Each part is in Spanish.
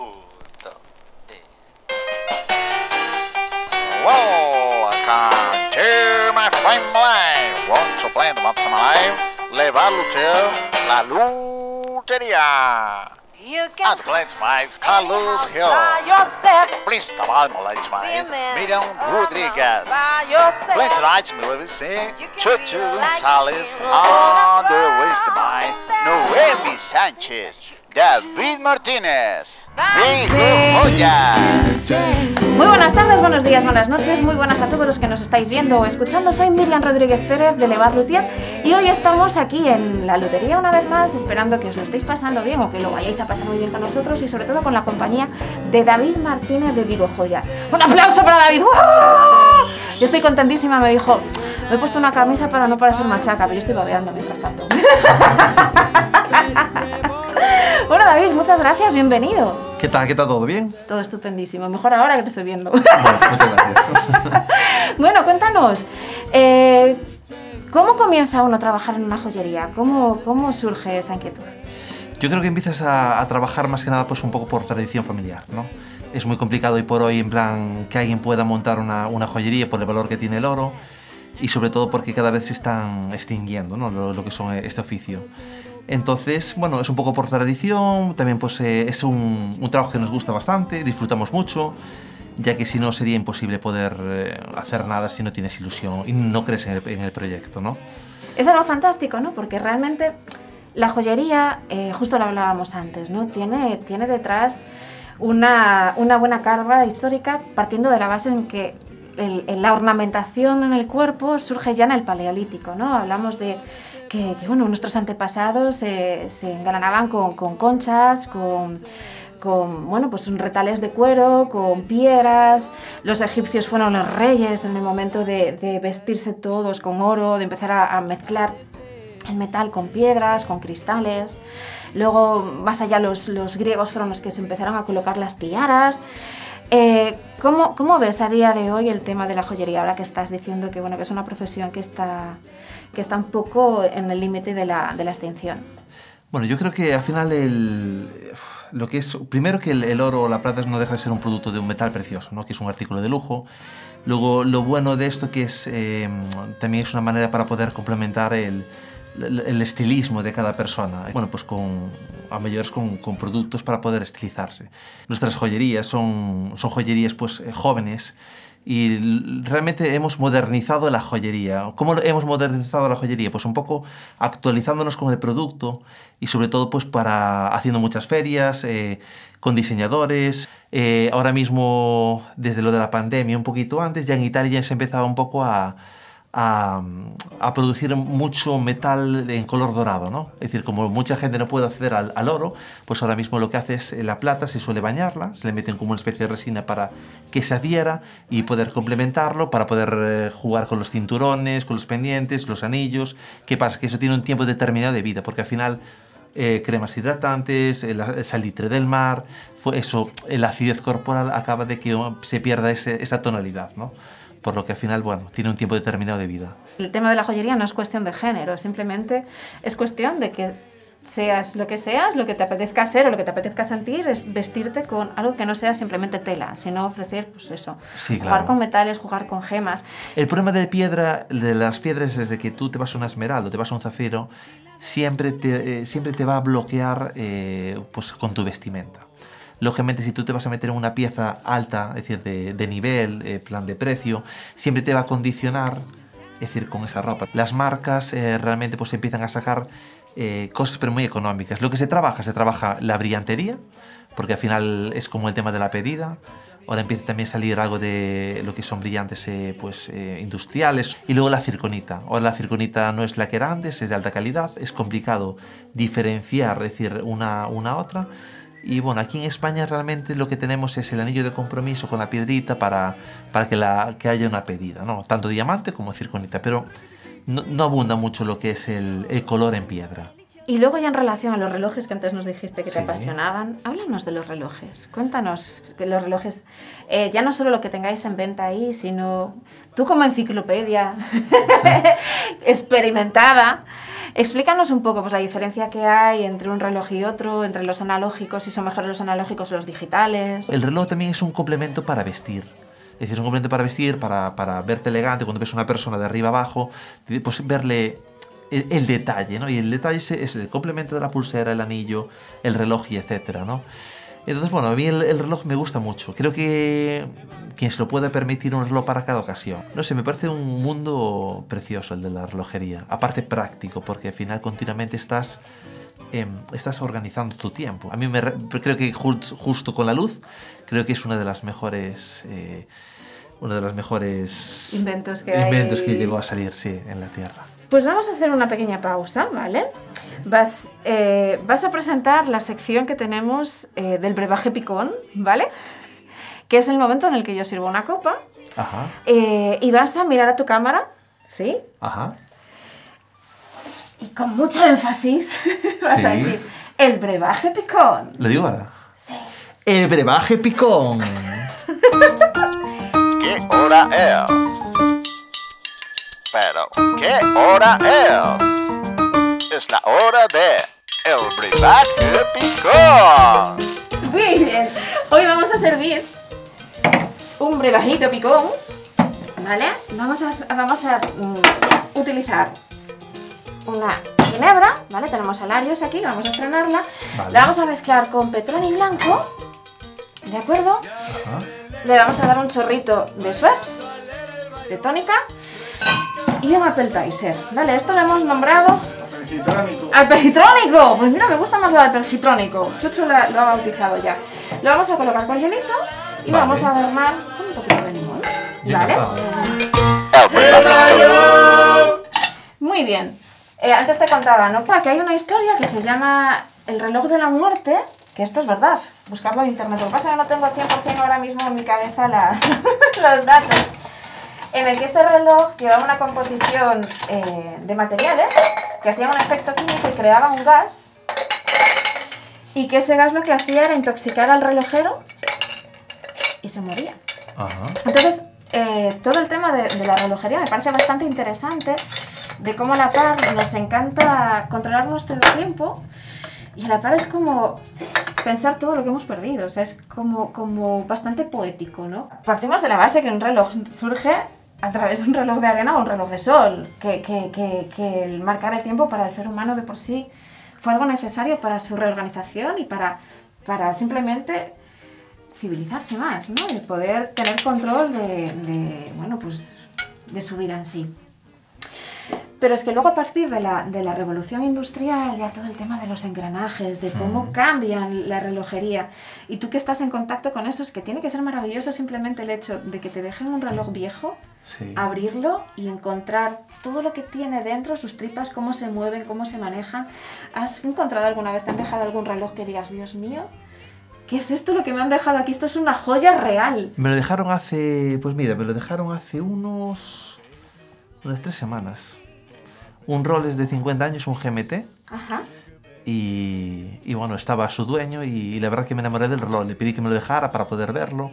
puta. Eh. Whoa, I can't hear my flame alive. Won't play the mops alive? Levante la lutería. You can and plants my Carlos Hill. Please tamar mo lights my Miriam Rodriguez. Plants lights me live see. Chuchu Salis on the waist my Noemi Sanchez. David Martínez, Vigo Thanks Joya. Muy buenas tardes, buenos días, buenas noches, muy buenas a todos los que nos estáis viendo o escuchando. Soy Miriam Rodríguez Pérez de Levar Luthier y hoy estamos aquí en la lutería una vez más, esperando que os lo estéis pasando bien o que lo vayáis a pasar muy bien con nosotros y sobre todo con la compañía de David Martínez de Vigo Joya. ¡Un aplauso para David! ¡Guau! Yo estoy contentísima, me dijo, me he puesto una camisa para no parecer machaca, pero yo estoy babeando mientras tanto. bueno, David, muchas gracias, bienvenido. ¿Qué tal? ¿Qué tal? ¿Todo bien? Todo estupendísimo, mejor ahora que te estoy viendo. Bueno, muchas gracias. bueno, cuéntanos, eh, ¿cómo comienza uno a trabajar en una joyería? ¿Cómo, cómo surge esa inquietud? Yo creo que empiezas a, a trabajar más que nada pues un poco por tradición familiar, ¿no? Es muy complicado hoy por hoy en plan que alguien pueda montar una, una joyería por el valor que tiene el oro y sobre todo porque cada vez se están extinguiendo ¿no? lo, lo que son este oficio. Entonces, bueno, es un poco por tradición, también pues eh, es un, un trabajo que nos gusta bastante, disfrutamos mucho, ya que si no sería imposible poder eh, hacer nada si no tienes ilusión y no crees en el, en el proyecto, ¿no? Es algo fantástico, ¿no? Porque realmente la joyería, eh, justo lo hablábamos antes, ¿no? Tiene, tiene detrás una, una buena carga histórica partiendo de la base en que el- la ornamentación en el cuerpo surge ya en el paleolítico, ¿no? Hablamos de que, bueno, nuestros antepasados se engalanaban con, con conchas, con, con bueno, pues retales de cuero, con piedras. Los egipcios fueron los reyes en el momento de, de vestirse todos con oro, de empezar a, a mezclar el metal con piedras, con cristales. Luego, más allá, los, los griegos fueron los que se empezaron a colocar las tiaras. Eh, ¿cómo, ¿Cómo ves a día de hoy el tema de la joyería? Ahora que estás diciendo que, bueno, que es una profesión que está, que está un poco en el límite de la, de la extinción. Bueno, yo creo que al final el, lo que es, primero que el, el oro o la plata no deja de ser un producto de un metal precioso, ¿no? que es un artículo de lujo. Luego, lo bueno de esto que es, eh, también es una manera para poder complementar el, el- estilismo de cada persona. Bueno, pues con, a mayores con, con productos para poder estilizarse. Nuestras joyerías son, son joyerías pues eh, jóvenes y realmente hemos modernizado la joyería. ¿Cómo hemos modernizado la joyería? Pues un poco actualizándonos con el producto y sobre todo pues para haciendo muchas ferias, eh, con diseñadores. Eh, ahora mismo, desde lo de la pandemia, un poquito antes, ya en Italia se empezaba un poco a, a, producir mucho metal en color dorado, ¿no? Es decir, como mucha gente no puede acceder al, oro, pues ahora mismo lo que hace es eh, la plata, se suele bañarla, se le meten como una especie de resina para que se adhiera y poder complementarlo, para poder eh, jugar con los cinturones, con los pendientes, los anillos. ¿Qué pasa? Que eso tiene un tiempo determinado de vida, porque al final eh, cremas hidratantes, el, salitre del mar, eso, la acidez corporal acaba de que oh, se pierda esa tonalidad, ¿no? Por lo que al final, bueno, tiene un tiempo determinado de vida. El tema de la joyería no es cuestión de género, simplemente es cuestión de que seas lo que seas, lo que te apetezca ser o lo que te apetezca sentir, es vestirte con algo que no sea simplemente tela, sino ofrecer, pues eso, Sí, jugar claro. con metales, jugar con gemas. El problema de piedra, de las piedras, es de que tú te vas a un esmeralda, te vas a un zafiro, siempre te, eh, siempre te va a bloquear eh, pues, con tu vestimenta. Lógicamente, si tú te vas a meter en una pieza alta, es decir, de, de nivel, eh, plan de precio, siempre te va a condicionar, es decir, con esa ropa. Las marcas eh, realmente pues empiezan a sacar eh, cosas pero muy económicas. Lo que se trabaja, se trabaja la brillantería, porque al final es como el tema de la pedida. Ahora empieza también a salir algo de lo que son brillantes eh, pues, eh, industriales. Y luego la circonita. Ahora la circonita no es la que era antes, es de alta calidad. Es complicado diferenciar, es decir, una, una a otra. Y bueno, aquí en España realmente lo que tenemos es el anillo de compromiso con la piedrita para, para que, la, que haya una pedida, ¿no? Tanto diamante como circonita, pero no, abunda mucho lo que es el color en piedra. Y luego ya en relación a los relojes que antes nos dijiste que te Sí. apasionaban, háblanos de los relojes. Cuéntanos que los relojes, eh, ya no solo lo que tengáis en venta ahí, sino tú como enciclopedia experimentada, explícanos un poco pues, la diferencia que hay entre un reloj y otro, entre los analógicos, si son mejores los analógicos o los digitales. El reloj también es un complemento para vestir. Es decir, es un complemento para vestir, para, para verte elegante, cuando ves a una persona de arriba abajo, pues verle el, el detalle, ¿no? Y el detalle es, el complemento de la pulsera, el anillo, el reloj y etcétera, ¿no? Entonces, bueno, a mí el, el reloj me gusta mucho. Creo que quien se lo puede permitir un reloj para cada ocasión. No sé, me parece un mundo precioso el de la relojería. Aparte práctico, porque al final continuamente estás em, estás organizando tu tiempo. A mí me re- creo que jus- justo con la luz, creo que es una de las mejores, eh, una de las mejores Inventos que inventos hay. que llegó a salir, sí, en la Tierra. Pues vamos a hacer una pequeña pausa, ¿vale? Vas, eh, vas a presentar la sección que tenemos eh, del brebaje picón, ¿vale? Que es el momento en el que yo sirvo una copa Ajá, eh, y vas a mirar a tu cámara, ¿sí? ajá. Y con mucho énfasis vas a decir el brebaje picón. ¿Lo digo ahora? Sí. El brebaje picón. ¿Qué hora es? Pero, ¿qué hora es? Es la hora de el brebaje picón. Muy bien. Hoy vamos a servir un brevajito picón, ¿vale? Vamos a, vamos a mm, utilizar una ginebra, ¿vale? Tenemos alarios aquí, vamos a estrenarla. Vale. La vamos a mezclar con petroni blanco, ¿de acuerdo? Ajá. Le vamos a dar un chorrito de Schweppes, de tónica y un appetizer, ¿vale? Esto lo hemos nombrado Alpelgitrónico. Pues mira, me gusta más lo de alpelgitrónico. Chucho lo ha bautizado ya. Lo vamos a colocar con hielito y Vale. vamos a adornar con un poquito de limón. ¿Vale? Muy bien. Eh, antes te contaba, ¿no? Pa, que hay una historia que se llama El reloj de la muerte, que esto es verdad. Buscarlo en internet. Lo que pasa es que no tengo al 100% ahora mismo en mi cabeza la- los datos. En el que este reloj llevaba una composición eh, de materiales que hacían un efecto químico y creaban un gas. Y que ese gas lo que hacía era intoxicar al relojero y se moría. Ajá. Entonces, eh, todo el tema de, de la relojería me parece bastante interesante, de cómo a la par nos encanta controlar nuestro tiempo y a la par es como pensar todo lo que hemos perdido, o sea, es como, como bastante poético, ¿no? Partimos de la base que un reloj surge a través de un reloj de arena o un reloj de sol, que, que, que, el marcar el tiempo para el ser humano de por sí fue algo necesario para su reorganización y para, para simplemente civilizarse más, ¿no? El poder tener control de, bueno, pues, de su vida en sí. Pero es que luego a partir de la, de la revolución industrial, ya todo el tema de los engranajes, de cómo cambian la relojería, y tú que estás en contacto con eso, es que tiene que ser maravilloso simplemente el hecho de que te dejen un reloj viejo, Sí. abrirlo y encontrar todo lo que tiene dentro, sus tripas, cómo se mueven, cómo se manejan. ¿Has encontrado alguna vez, te han dejado algún reloj que digas, Dios mío, ¿qué es esto lo que me han dejado aquí? Esto es una joya real. Me lo dejaron hace, pues mira, me lo dejaron hace unos, unas tres semanas. Un Rolex de 50 años, un GMT. Ajá. Y, y bueno, estaba su dueño y, la verdad que me enamoré del reloj. Le pedí que me lo dejara para poder verlo.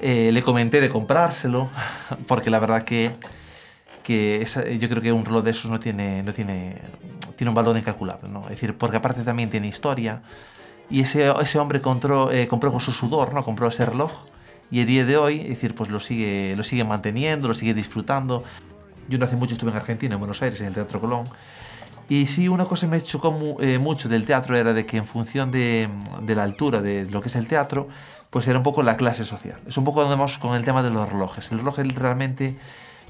Eh, le comenté de comprárselo, porque la verdad que, que esa- yo creo que un reloj de esos no tiene, no tiene, tiene un valor incalculable. ¿no? Es decir, porque aparte también tiene historia. Y ese, ese hombre compró, eh, compró con su sudor, ¿no? compró ese reloj. Y el día de hoy, es decir, pues lo sigue, lo sigue manteniendo, lo sigue disfrutando. Yo no hace mucho estuve en Argentina, en Buenos Aires, en el Teatro Colón. Y sí, una cosa me chocó eh, mucho del teatro era de que en función de, de la altura de lo que es el teatro, pues era un poco la clase social. Es un poco donde vamos con el tema de los relojes. El reloj realmente,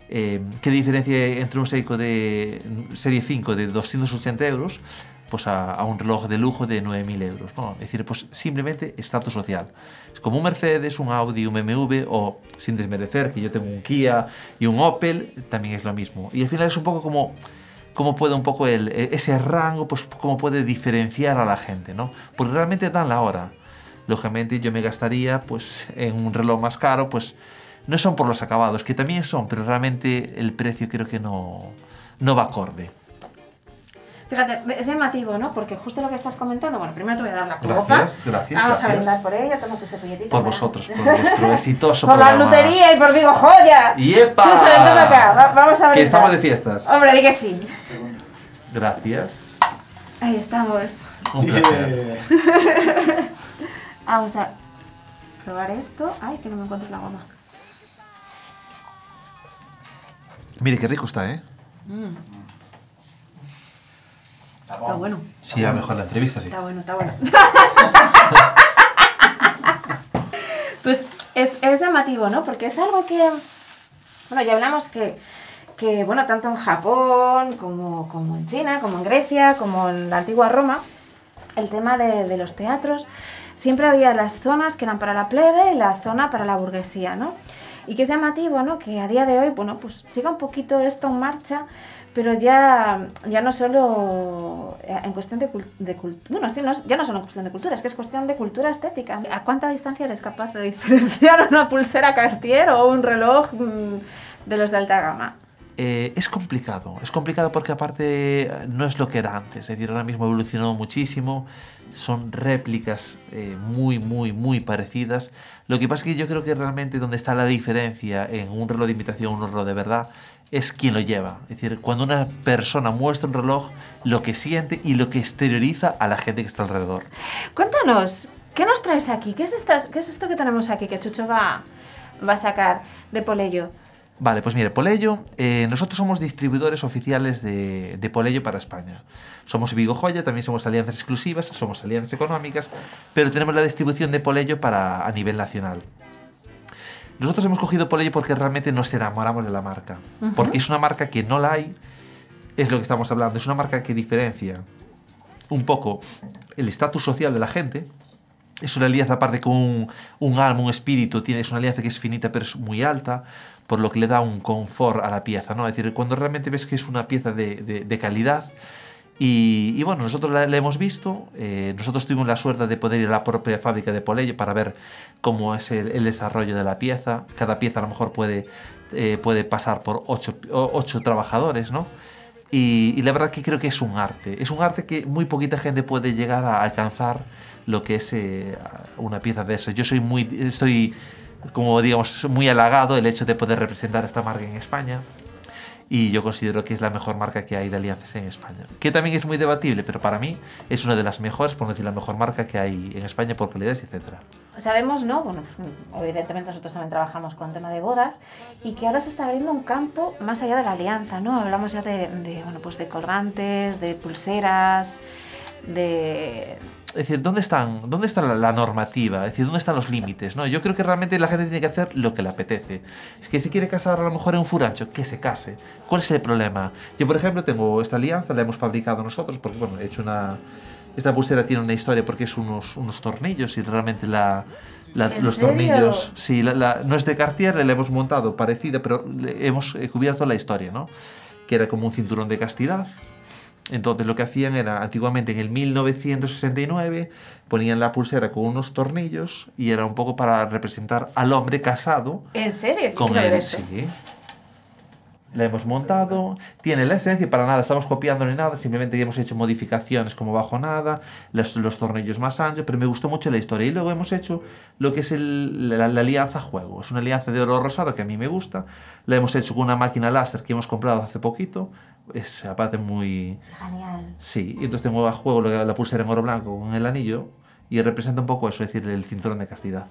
eh, ¿qué diferencia entre un Seiko de serie 5 de 280 euros pues a, a un reloj de lujo de 9.000 euros? ¿no? Es decir, pues simplemente estatus social. Es como un Mercedes, un Audi, un BMW o, sin desmerecer, que yo tengo un Kia y un Opel, también es lo mismo. Y al final es un poco como cómo puede un poco el, e- ese rango, pues cómo puede diferenciar a la gente, ¿no? Porque realmente dan la hora. Lógicamente yo me gastaría, pues, en un reloj más caro, pues, no son por los acabados, que también son, pero realmente el precio creo que no, no va acorde. Fíjate, es llamativo, ¿no? Porque justo lo que estás comentando, bueno, primero te voy a dar la copa. Gracias, gracias. Vamos a brindar por ella, toma tu servilletita. Por vosotros, por vuestro exitoso Por la programa. lutería y por Vigo Joya. ¡Yepa! Chucho, ven, toma acá, va- vamos a brindar. Que estamos de fiestas. Hombre, di que sí. Gracias. Ahí estamos. Un placer. Vamos a probar esto. Ay, que no me encuentro la goma. Mire qué rico está, ¿eh? Está bueno, Sí, a mejor la entrevista, sí. está bueno, está bueno. pues es, es llamativo, ¿no? Porque es algo que, bueno, ya hablamos que, que bueno, tanto en Japón como, como en China, como en Grecia, como en la antigua Roma, el tema de, de los teatros, siempre había las zonas que eran para la plebe y la zona para la burguesía, ¿no? Y que es llamativo, ¿no? Que a día de hoy, bueno, pues siga un poquito esto en marcha, pero ya, ya no solo eh, en cuestión de, cultura, bueno, sí, no es- ya no solo en cuestión de cultura, es que es cuestión de cultura estética. ¿A cuánta distancia eres capaz de diferenciar una pulsera Cartier o un reloj mm, de los de alta gama? Eh, es complicado, es complicado porque aparte eh, no es lo que era antes, es decir, ahora mismo ha evolucionado muchísimo, son réplicas eh, muy, muy, muy parecidas. Lo que pasa es que yo creo que realmente donde está la diferencia en un reloj de imitación un reloj de verdad es quien lo lleva. Es decir, cuando una persona muestra un reloj, lo que siente y lo que exterioriza a la gente que está alrededor. Cuéntanos, ¿qué nos traes aquí? ¿Qué es, estas, qué es esto que tenemos aquí que Chucho va, va a sacar de Polello? Vale, pues mire, Polello, eh, nosotros somos distribuidores oficiales de, de Polello para España. Somos Vigo Joya, también somos alianzas exclusivas, somos alianzas económicas, pero tenemos la distribución de Polello para, a nivel nacional. Nosotros hemos cogido Polello porque realmente nos enamoramos de la marca. Ujú. Porque es una marca que no la hay, es lo que estamos hablando, es una marca que diferencia un poco el estatus social de la gente. Es una alianza aparte con un, un alma, un espíritu, tiene, es una alianza que es finita pero es muy alta, por lo que le da un confort a la pieza, ¿no? Es decir, cuando realmente ves que es una pieza de, de- de calidad, y, bueno, nosotros la, hemos visto, eh, nosotros tuvimos la suerte de poder ir a la propia fábrica de Polello para ver cómo es el, desarrollo de la pieza. Cada pieza a lo mejor puede, eh, puede pasar por ocho, ocho trabajadores, ¿no? Y, la verdad que creo que es un arte. Es un arte que muy poquita gente puede llegar a alcanzar lo que es eh, una pieza de eso. Yo soy muy, estoy, como digamos, muy halagado el hecho de poder representar esta marca en España. Y yo considero que es la mejor marca que hay de alianzas en España. Que también es muy debatible, pero para mí es una de las mejores, por no decir la mejor marca que hay en España por calidades, etcétera. Sabemos, ¿no? Bueno, evidentemente nosotros también trabajamos con tema de bodas y que ahora se está abriendo un campo más allá de la alianza, ¿no? Hablamos ya de, de, bueno, pues de colgantes, de pulseras, de... Es decir, ¿dónde, están, ¿dónde está la, la normativa? Es decir, ¿dónde están los límites? ¿no? Yo creo que realmente la gente tiene que hacer lo que le apetece. Es que si quiere casar a lo mejor en un furancho, que se case. ¿Cuál es el problema? Yo, por ejemplo, tengo esta alianza, la hemos fabricado nosotros, porque, bueno, he hecho una... Esta pulsera tiene una historia porque es unos, unos tornillos y realmente la, la- ¿En los serio? tornillos... Sí, la, no es de Cartier, la hemos montado parecida, pero hemos eh, cubierto la historia, ¿no? Que era como un cinturón de castidad. Entonces lo que hacían era, antiguamente en el 1969, ponían la pulsera con unos tornillos y era un poco para representar al hombre casado ¿En serio? con él. Sí. La hemos montado, tiene la esencia, para nada estamos copiando ni nada, simplemente hemos hecho modificaciones como bajo nada, los, los tornillos más anchos, pero me gustó mucho la historia. Y luego hemos hecho lo que es el- la, la alianza juego, es una alianza de oro rosado que a mí me gusta, la hemos hecho con una máquina láser que hemos comprado hace poquito, es aparte muy... Genial. Sí, y entonces tengo a juego la, pulsera en oro blanco con el anillo y representa un poco eso, es decir, el cinturón de castidad.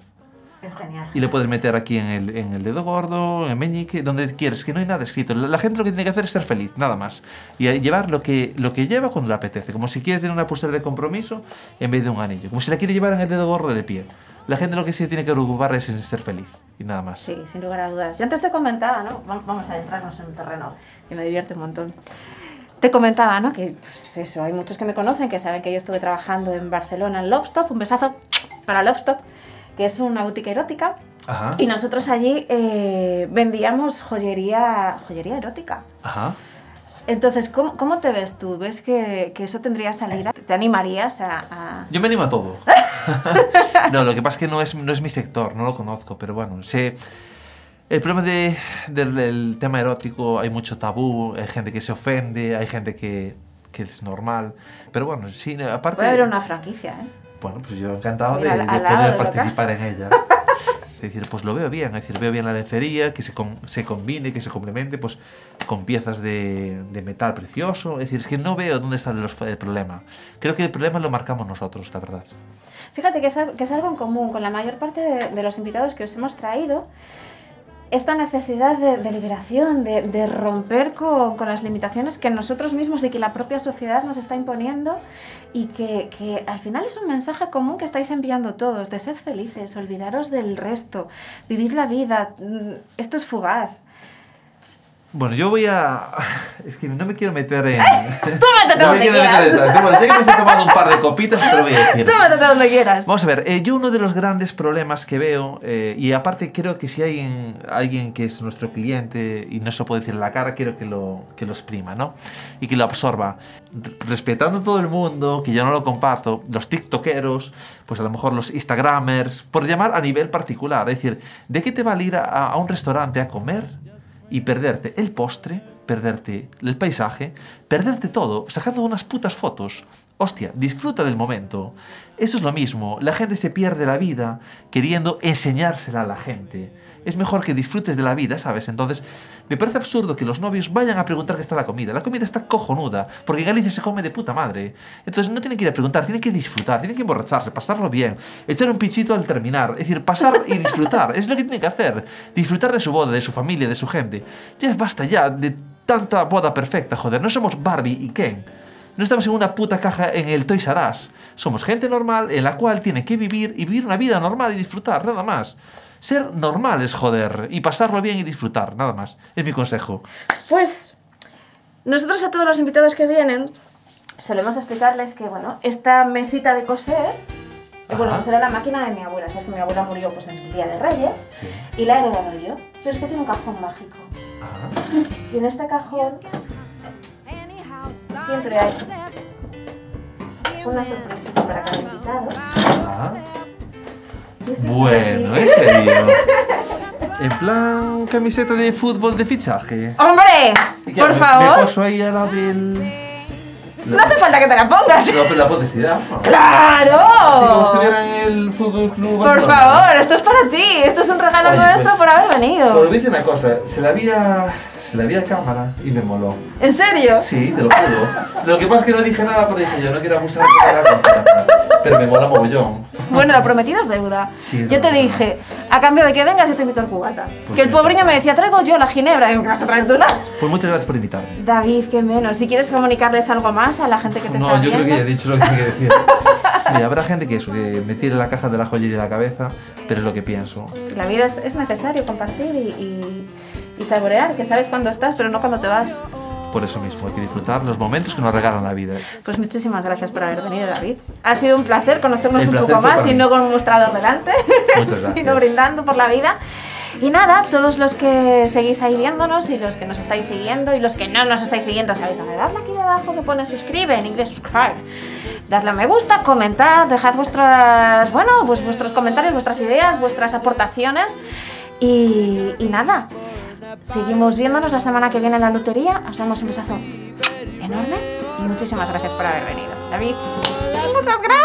Es genial. Y le puedes meter aquí en el, en el dedo gordo, en el meñique, donde quieres, que no hay nada escrito. La, la gente lo que tiene que hacer es ser feliz, nada más. Y llevar lo que, lo que lleva cuando le apetece. Como si quiere tener una pulsera de compromiso en vez de un anillo. Como si la quiere llevar en el dedo gordo del pie. La gente lo que sí tiene que preocupar es en ser feliz. Y nada más. Sí, sin lugar a dudas. Yo antes te comentaba, ¿no? Va- Vamos a adentrarnos en un terreno que me divierte un montón. Te comentaba, ¿no? Que pues eso, hay muchos que me conocen, que saben que yo estuve trabajando en Barcelona en Lovestop. Un besazo para Lovestop, que es una boutique erótica. Ajá. Y nosotros allí eh, vendíamos joyería, joyería erótica. Ajá. Entonces, ¿cómo, cómo te ves tú? ¿Ves que, que eso tendría salida? ¿Te animarías a...? a- Yo me animo a todo. no, lo que pasa es que no es, no es mi sector, no lo conozco, pero bueno, sé. El problema de- del, del tema erótico, hay mucho tabú, hay gente que se ofende, hay gente que, que es normal. Pero bueno, sí, aparte... Puede haber una franquicia, ¿eh? Bueno, pues yo encantado de, Mira, de poder de local. participar en ella. Es decir, pues lo veo bien, es decir, veo bien la lencería, que se, con- se combine, que se complemente pues con piezas de, de metal precioso. Es decir, es que no veo dónde está el problema. Creo que el problema lo marcamos nosotros, la verdad. Fíjate que es, que es algo en común con la mayor parte de, de los invitados que os hemos traído. Esta necesidad de, liberación, de, romper con, con las limitaciones que nosotros mismos y que la propia sociedad nos está imponiendo y que, que al final es un mensaje común que estáis enviando todos, de sed felices, olvidaros del resto, vivid la vida, mm, esto es fugaz. Bueno, yo voy a... Es que no me quiero meter en... Tú métete no donde quieras. Bueno, ya que me estoy tomando un par de copitas, te lo voy a decir. Tú métete donde quieras. Vamos a ver, eh, yo uno de los grandes problemas que veo, eh, y aparte creo que si hay alguien, alguien que es nuestro cliente y no se lo puede decir en la cara, quiero que lo, que lo exprima, ¿no? Y que lo absorba. Respetando a todo el mundo, que yo no lo comparto, los tiktokeros, pues a lo mejor los instagramers, por llamar a nivel particular. Es decir, ¿de qué te vale ir a, a un restaurante a comer y perderte el postre, perderte el paisaje, perderte todo, sacando unas putas fotos. Hostia, disfruta del momento. Eso es lo mismo, la gente se pierde la vida queriendo enseñársela a la gente. Es mejor que disfrutes de la vida, ¿sabes? Entonces, me parece absurdo que los novios vayan a preguntar qué está la comida. La comida está cojonuda, porque Galicia se come de puta madre. Entonces, no tienen que ir a preguntar, tienen que disfrutar, tienen que emborracharse, pasarlo bien, echar un pichito al terminar. Es decir, pasar y disfrutar. es lo que tienen que hacer. Disfrutar de su boda, de su familia, de su gente. Ya basta ya de tanta boda perfecta, joder. No somos Barbie y Ken. No estamos en una puta caja en el Toys R Us. Somos gente normal en la cual tiene que vivir y vivir una vida normal y disfrutar, nada más. Ser normales, joder, y pasarlo bien y disfrutar, nada más. Es mi consejo. Pues nosotros a todos los invitados que vienen solemos explicarles que, bueno, esta mesita de coser, eh, bueno, Ajá. pues era la máquina de mi abuela. Sabes que mi abuela murió pues en el Día de Reyes y la he heredado yo. Pero es que tiene un cajón mágico. Y en este cajón siempre hay una sorpresita para cada invitado. Ajá. Bueno, en serio. En plan camiseta de fútbol de fichaje. ¡Hombre! ¿Y qué, Por Me favor, ahí del... no hace falta que te la pongas. No, pero la publicidad. ¿no? Así como si ¡Claro! estuviera en el Fútbol Club Por Barcelona. favor, esto es para ti. Esto es un regalo Oye, nuestro pues, por haber venido. a decir una cosa. Se la vi a, se la vi a cámara y me moló. ¿En serio? Sí, te lo juro. Lo que pasa es que no dije nada porque dije yo no quiero abusar de la confianza. Pero me mola mogollón. Bueno, lo prometido es deuda. Sí, es yo te verdad. dije, a cambio de que vengas, yo te invito al cubata. Pues Que el sí. pobreño me decía, traigo yo la ginebra. Digo, ¿qué vas a traer tú nada? Pues muchas gracias por invitarme. David, qué menos. Si quieres comunicarles algo más a la gente que te está No, yo creo viendo. que ya he dicho lo que tenía que decir. Mira, habrá gente que eso, que me tire la caja de la joyería de la cabeza, pero es lo que pienso. La vida es, es necesario compartir y, y- y saborear, que sabes cuándo estás, pero no cuando te vas. Por eso mismo, hay que disfrutar los momentos que nos regalan la vida. Pues muchísimas gracias por haber venido, David. Ha sido un placer conocernos un placer poco más y no con un mostrador delante, sino brindando por la vida. Y nada, todos los que seguís ahí viéndonos y los que nos estáis siguiendo y los que no nos estáis siguiendo, sabéis dónde darle aquí debajo que pone suscribe, en inglés subscribe. Darle a me gusta, comentad, dejad vuestras, bueno, pues vuestros comentarios, vuestras ideas, vuestras aportaciones. Y, y nada, seguimos viéndonos la semana que viene en la lotería. Os damos un besazo enorme y muchísimas gracias por haber venido. David, muchas gracias.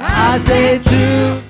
I say two.